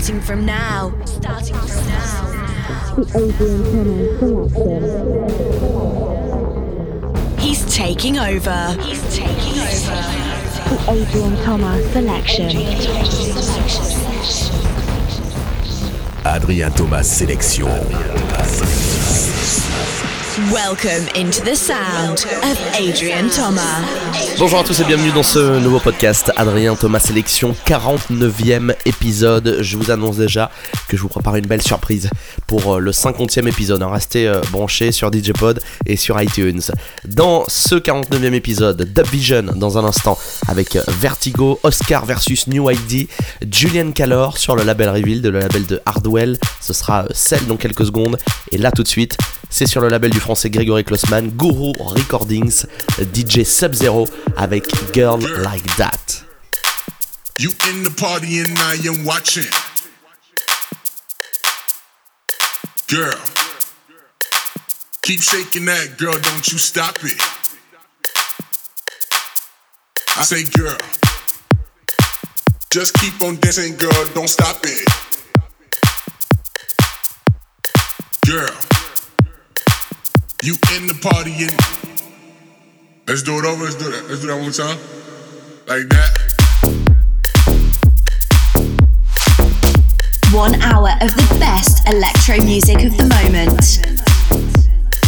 Starting from now. Starting from now. The Adrian Thomas selection. He's taking over. He's taking over. The Adrian Thomas selection. Adrien Thomas sélection. Welcome into the sound of Adrian Thomas. Bonjour à tous et bienvenue dans ce nouveau podcast Adrien Thomas Sélection 49e épisode. Je vous annonce déjà que je vous prépare une belle surprise pour euh, le 50e épisode. Restez euh, branchés sur DJ Pod et sur iTunes. Dans ce 49e épisode, Dub Vision dans un instant avec euh, Vertigo, Oscar versus New ID, Julian Calor sur le label Reveal, de le label de Hardwell. Ce sera celle dans quelques secondes. Et là tout de suite, c'est sur le label français Grégory Klossman, Guru Recordings, DJ Sub-Zero avec Girl Like That. You in the party and I am watching. Girl, keep shaking that, girl, don't you stop it. I say, girl, just keep on dancing, girl, don't stop it. Girl, you in the party and let's do it over, let's do that, let's do that one more time. Like that. One hour of the best electro music of the moment.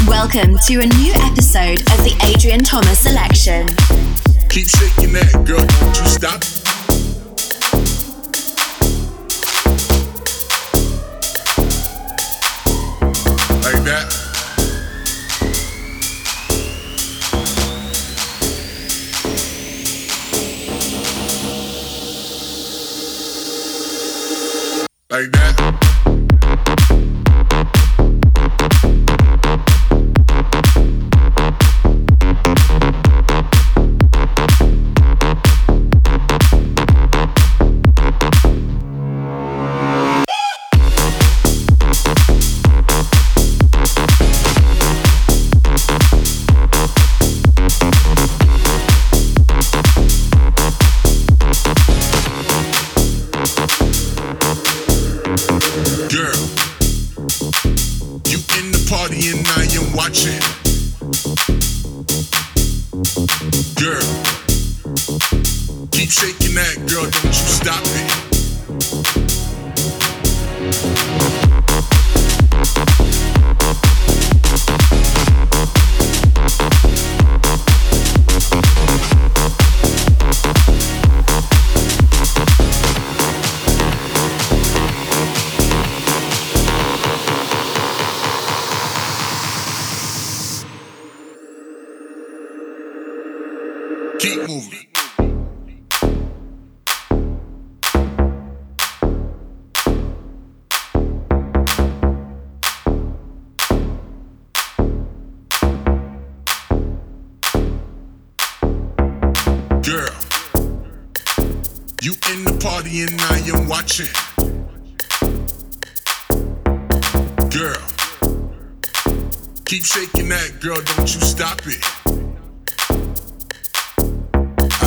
Welcome to a new episode of the Adrian Thomas Selection. Keep shaking that, girl. Don't you stop. Like that. Like that.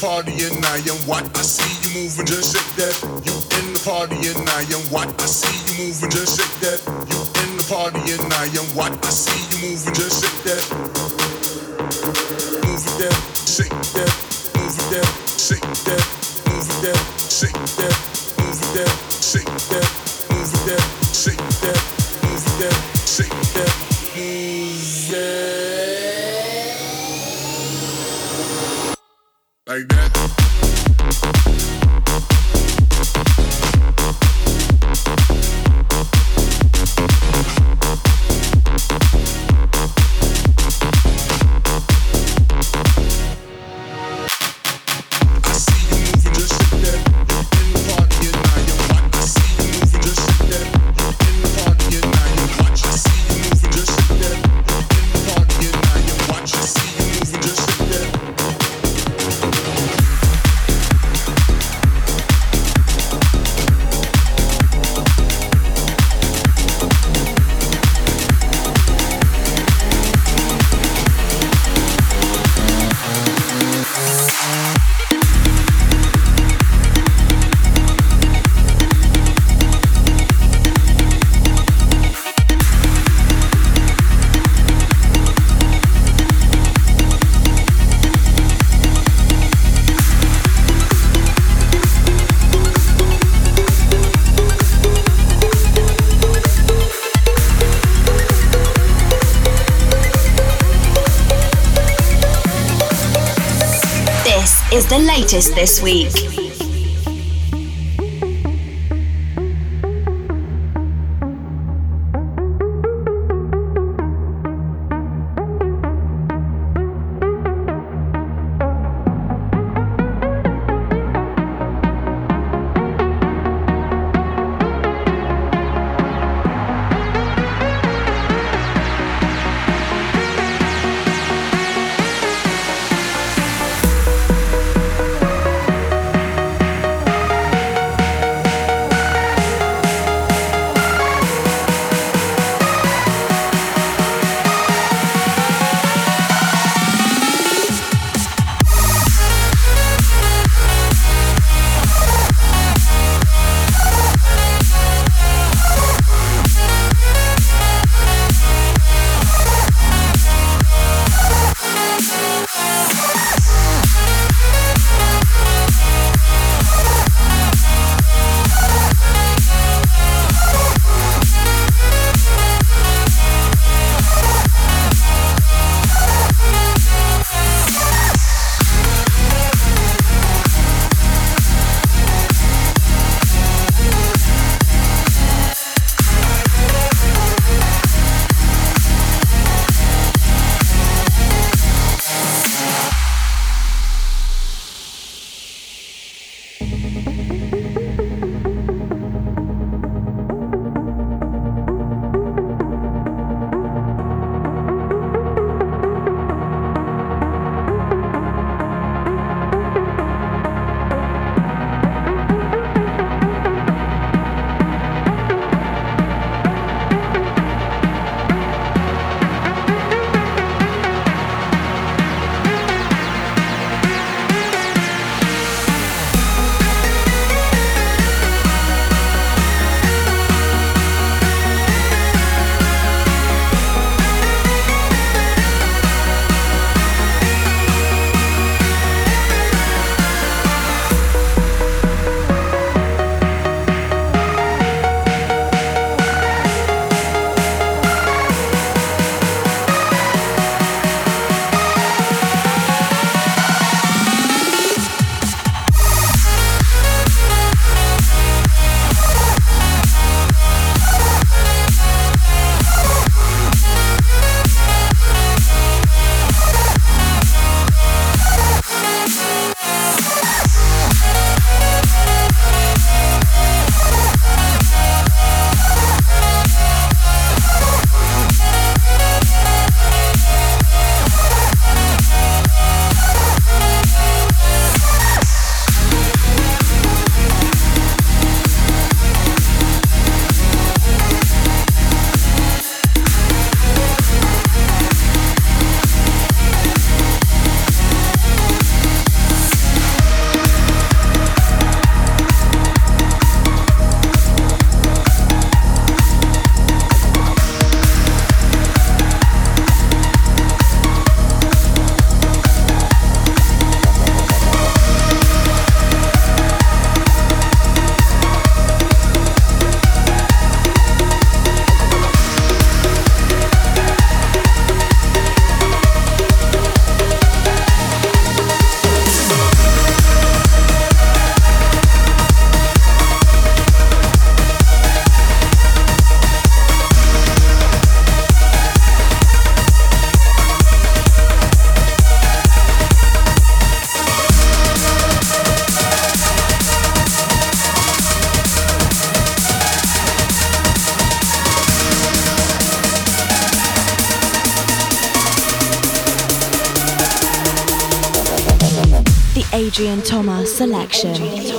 the party and I am what? I see you moving, just shake that. You in the party and I am what? I see you moving, just shake that. You in the party and I am what? I see you moving, just shake that. Move that, shake that, move that, shake that, move that, shake that, latest this week. Thomas selection.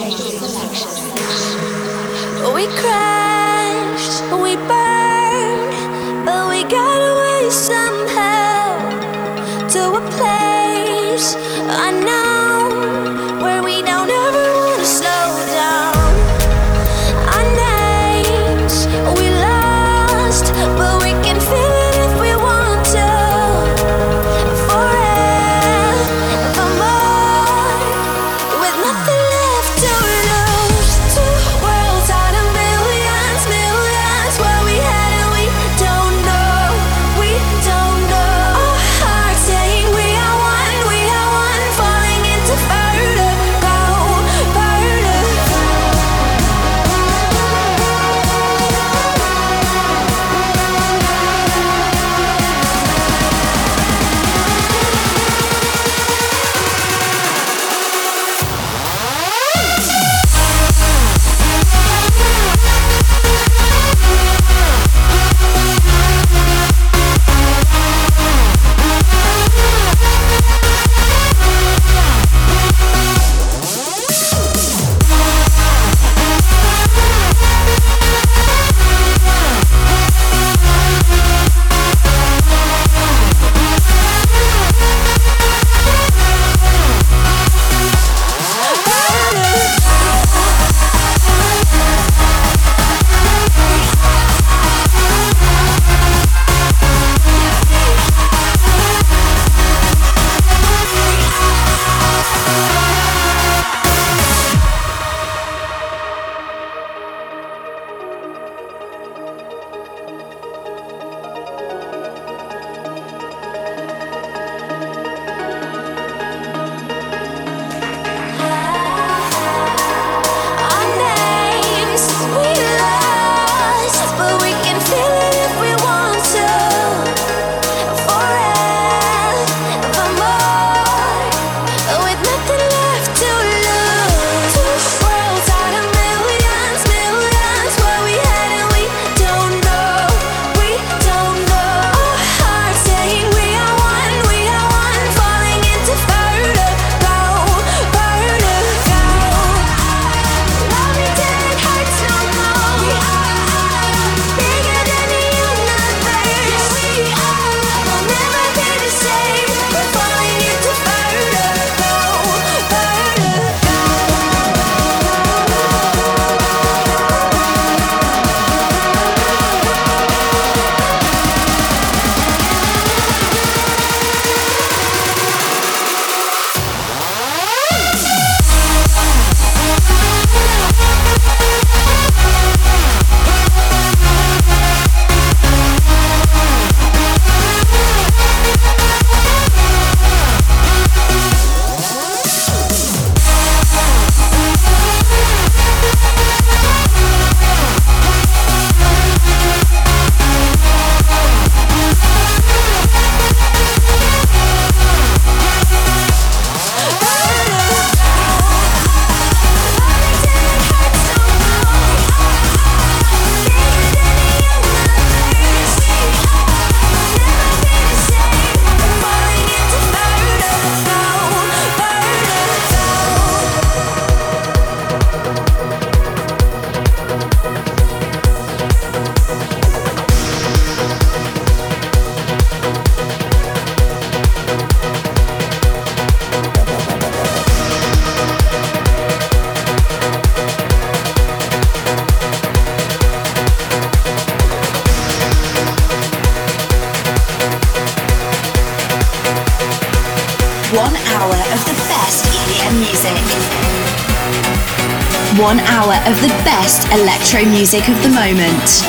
Music of the moment.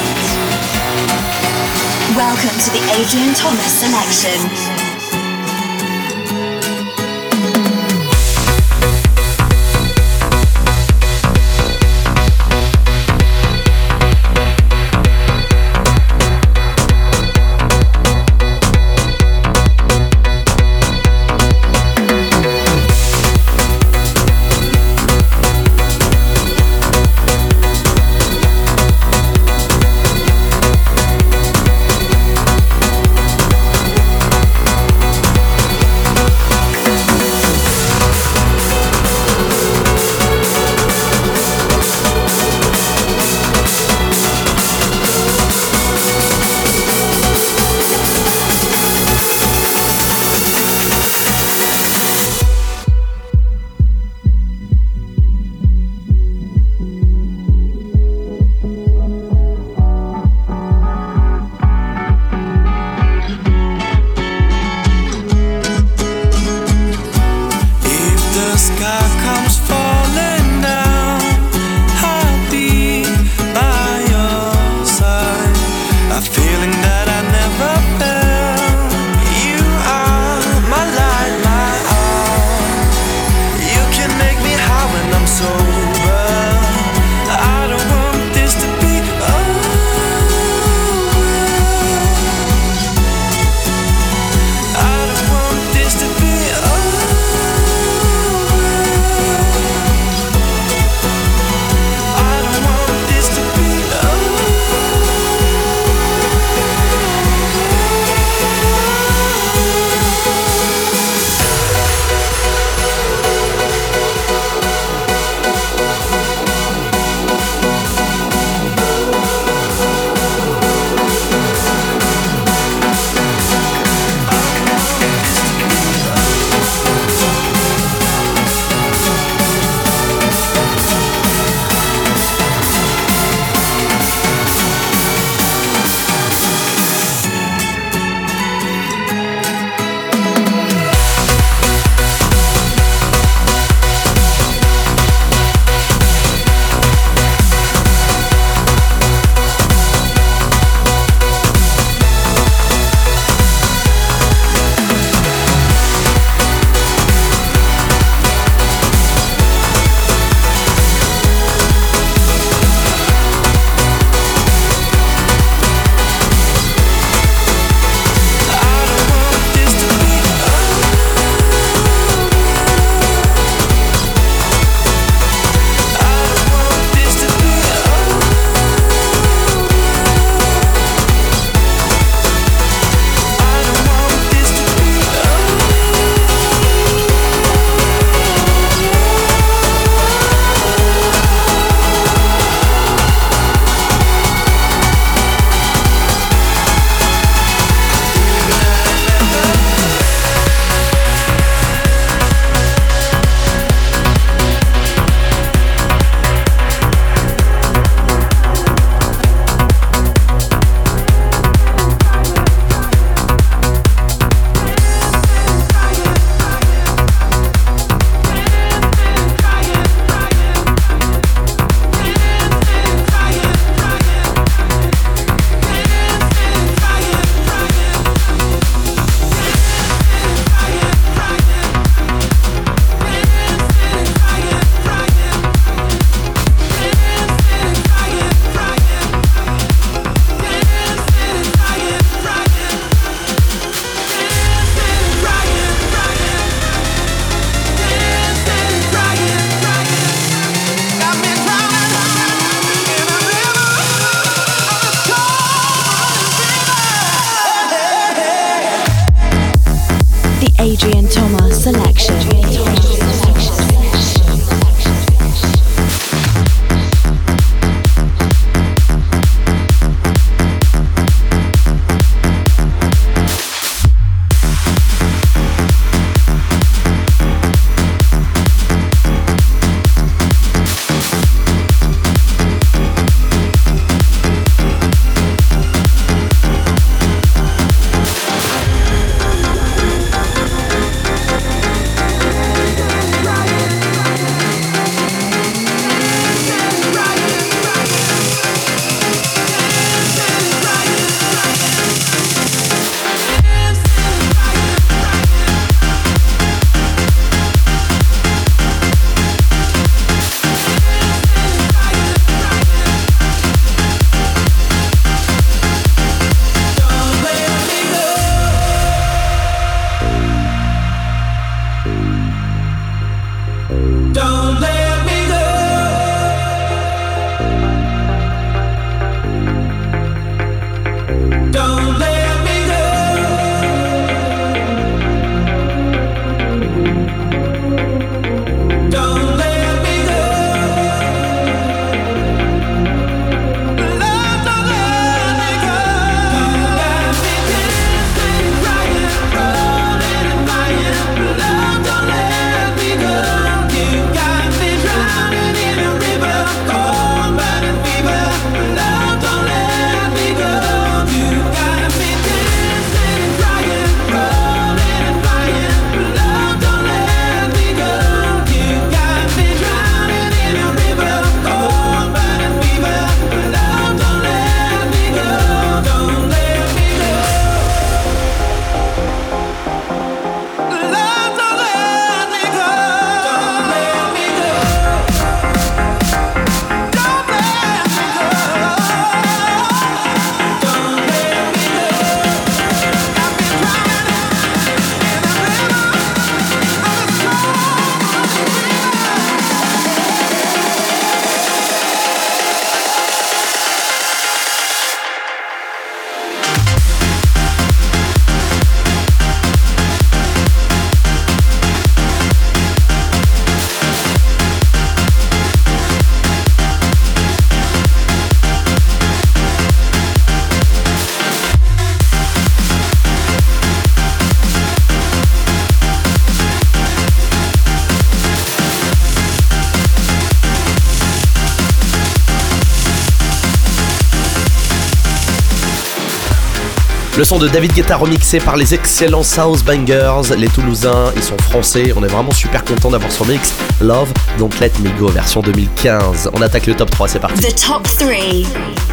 De David Guetta remixé par les excellents South Bangers, les Toulousains, ils sont français, on est vraiment super content d'avoir son mix Love Don't Let Me Go version 2015. On attaque le top 3, c'est parti. The top 3.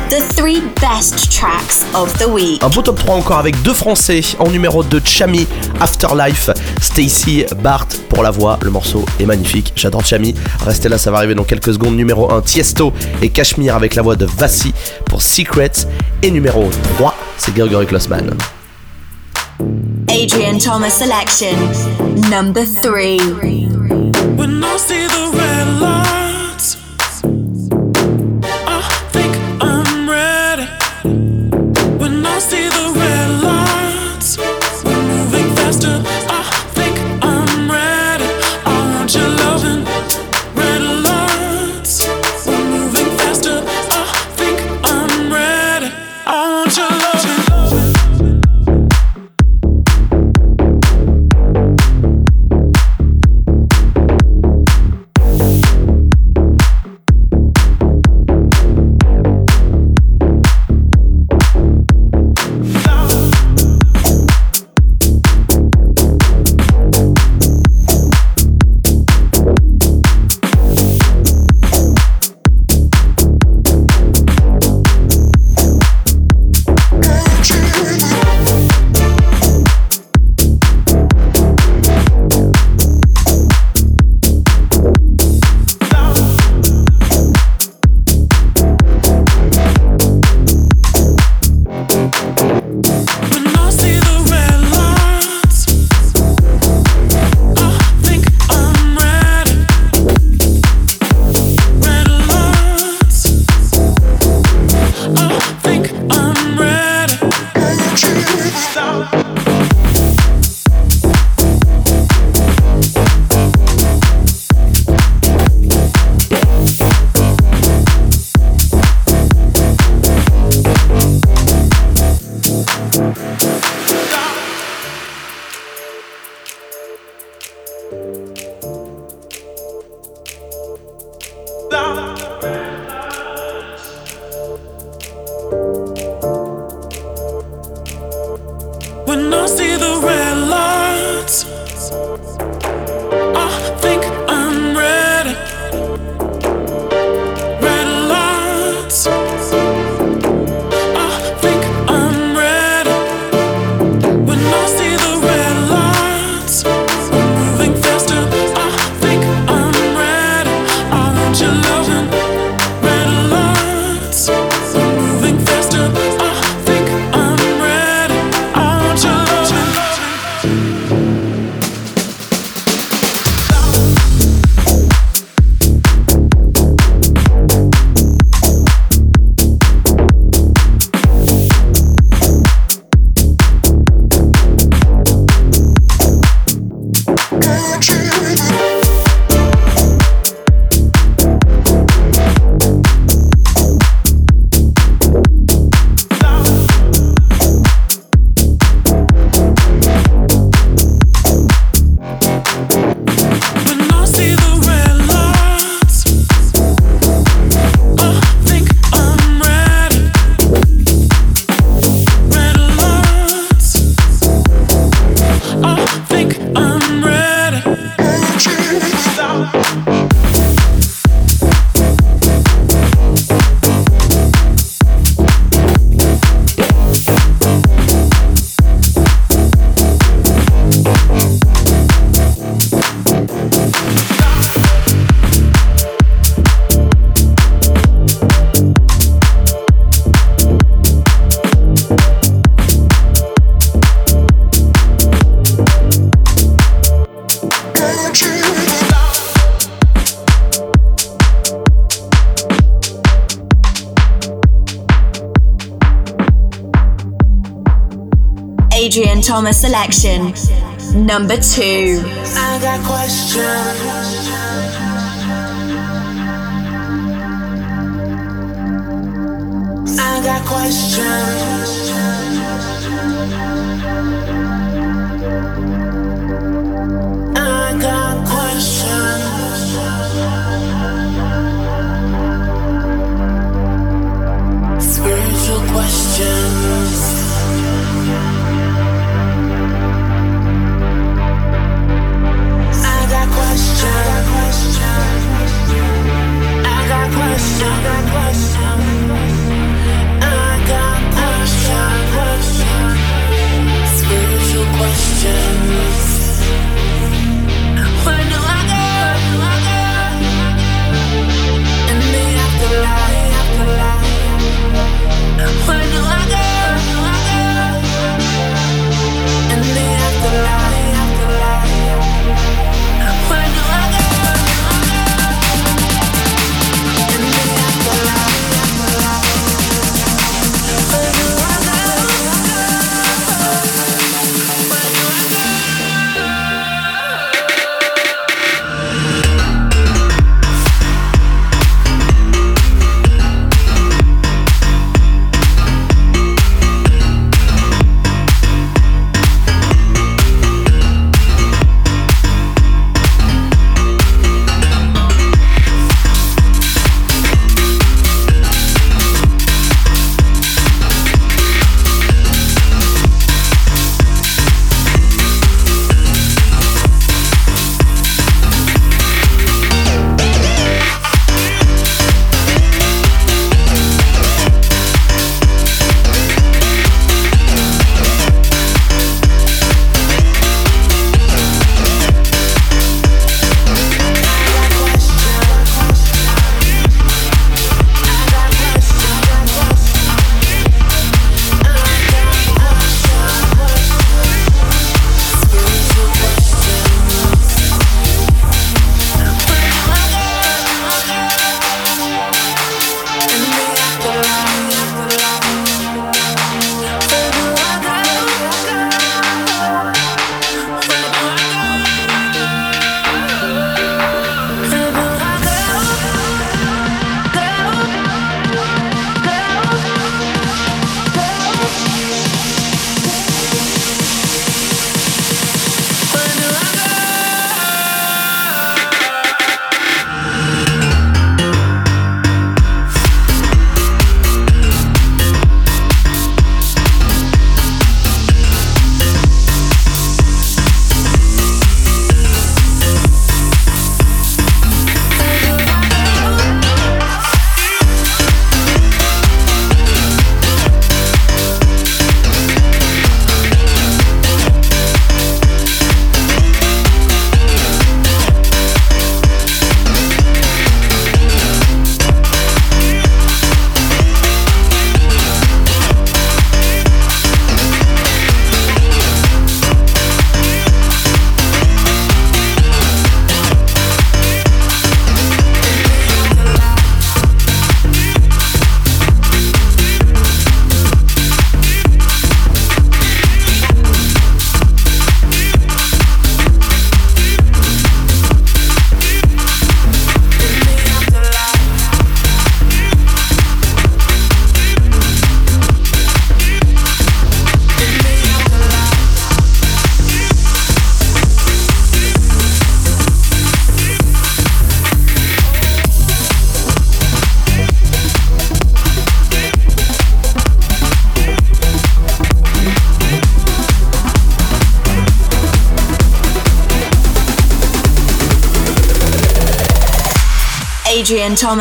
The three best tracks of the week. Un beau top 3 encore avec deux français en numéro 2 Chami Afterlife, Stacy Bart pour la voix, le morceau est magnifique, j'adore Chami. Restez là, ça va arriver dans quelques secondes. Numéro 1 Tiesto et Cashmere avec la voix de Vassi pour Secrets et numéro 3 c'est Gregory Klossman. Adrian Thomas selection, number 3. Thomas selection, number 2. I got questions. I got questions. questions. I got questions.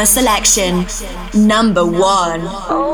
selection number one.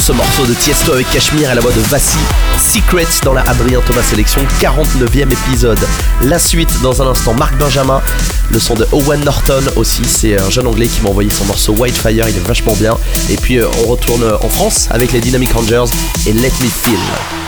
ce morceau de Tiesto avec Cachemire à la voix de Vassi. Secrets dans la Adrien Thomas Sélection, 49e épisode. La suite dans un instant, Marc Benjamin, le son de Owen Norton aussi, c'est un jeune anglais qui m'a envoyé son morceau Whitefire, il est vachement bien. Et puis euh, on retourne en France avec les Dynamic Rangers et Let Me Feel.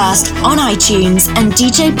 Podcast on iTunes and djpod.fr.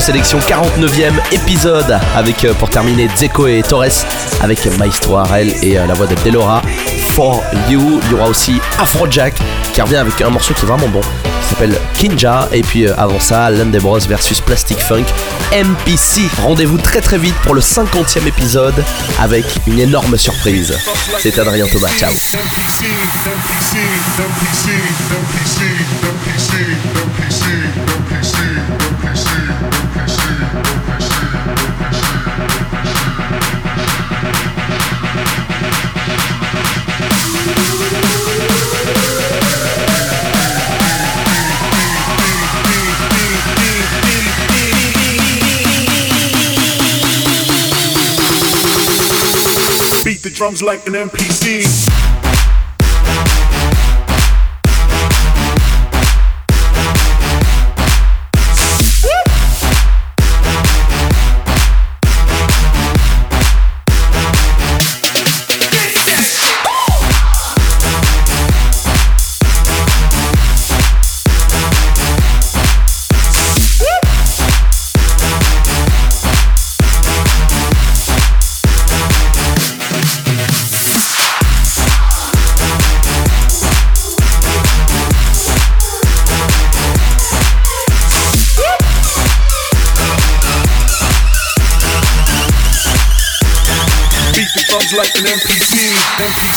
Sélection 49e épisode avec euh, pour terminer Zeko et Torres avec Maestro Arel et euh, la voix de Delora For You. Il y aura aussi Afrojack qui revient avec un morceau qui est vraiment bon qui s'appelle Kinja et puis euh, avant ça Landy Bros versus Plastic Funk MPC. Rendez-vous très très vite pour le 50e épisode avec une énorme surprise. C'est Adrien Thomas, ciao. Drums like an NPC.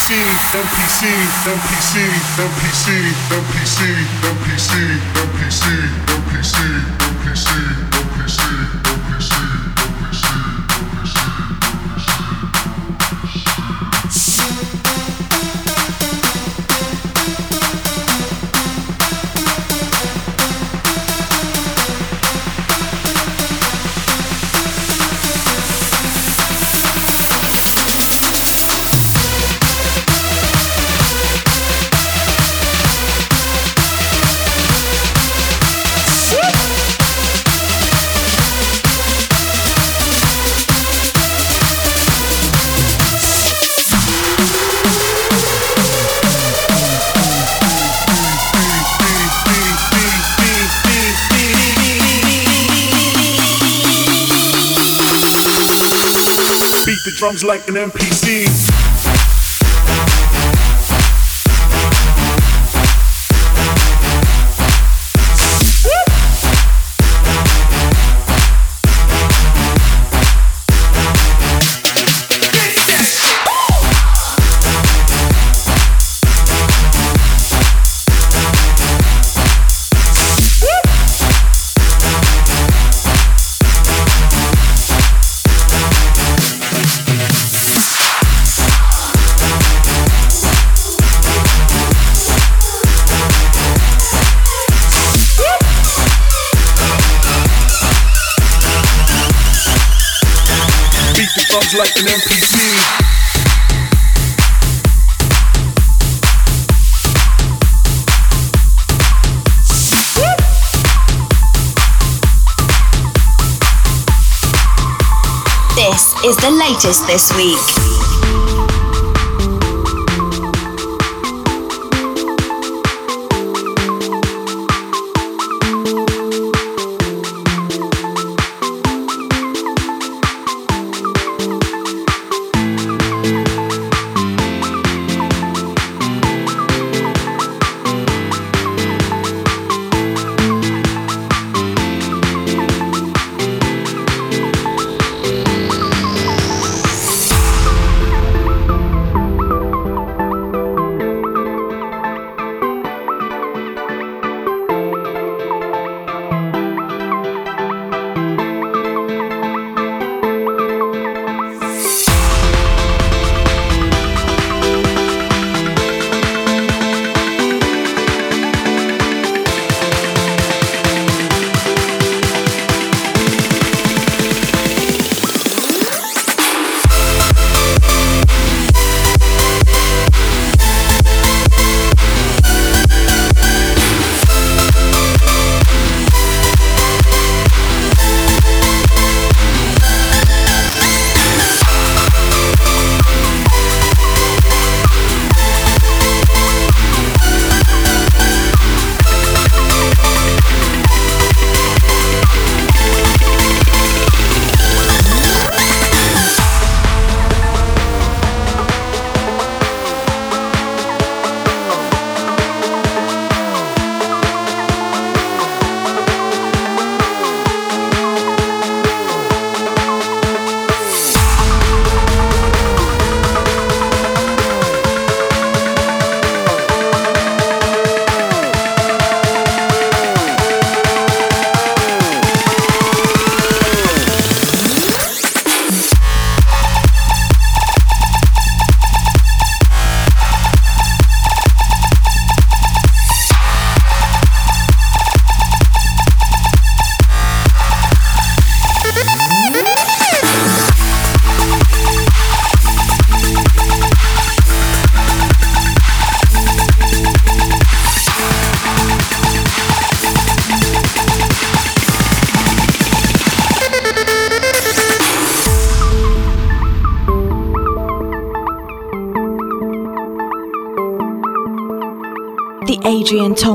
NPC, NPC, NPC, NPC, NPC, NPC, NPC, NPC. Drums like an NPC. this week.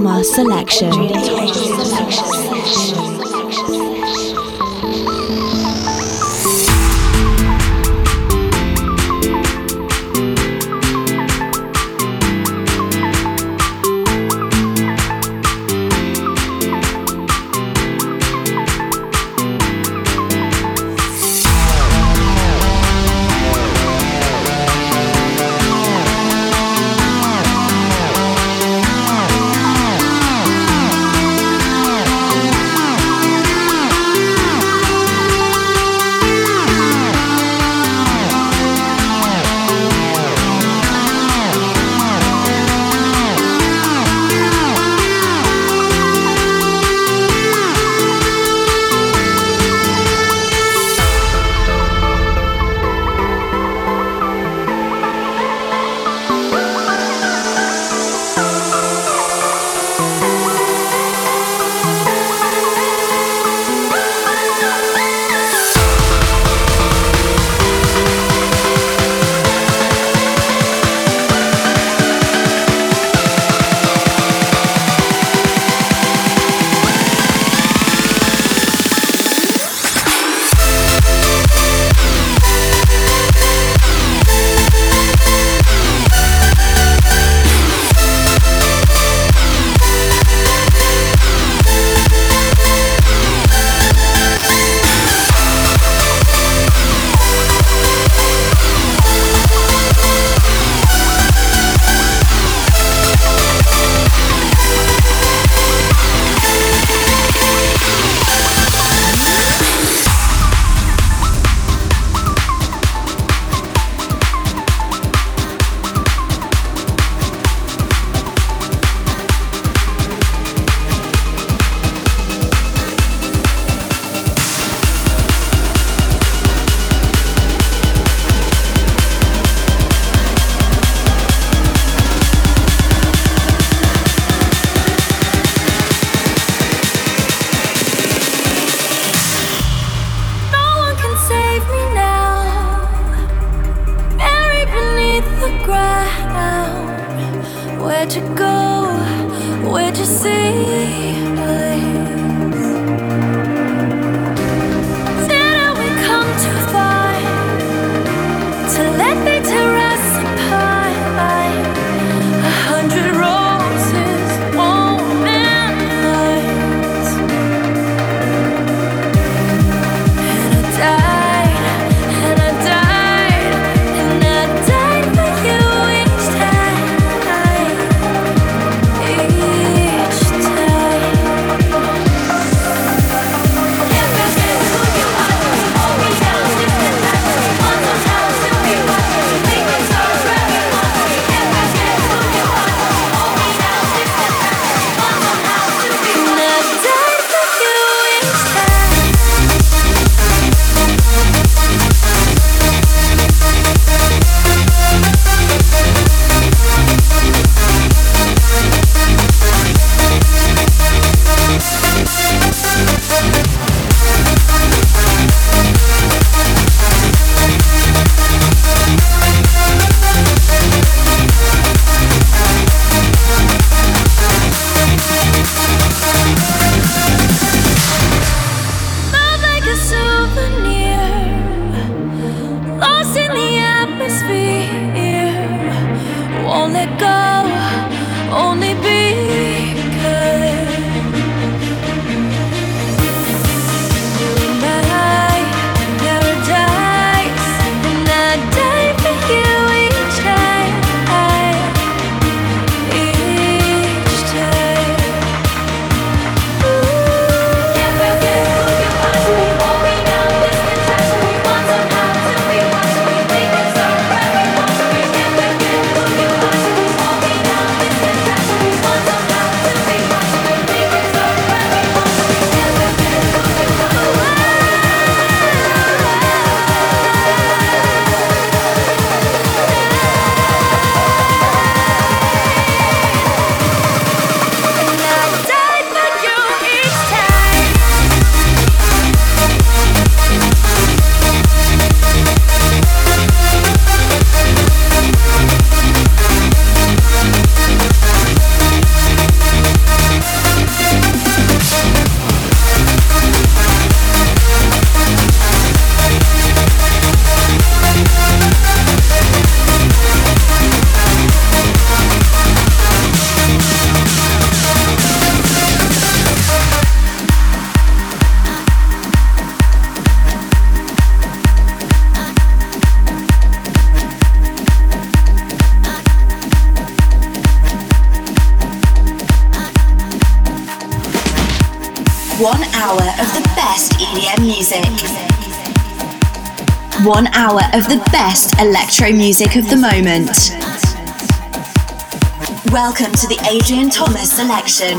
Our selection. Selection. Of the best electro music of the moment. Welcome to the Adrian Thomas selection.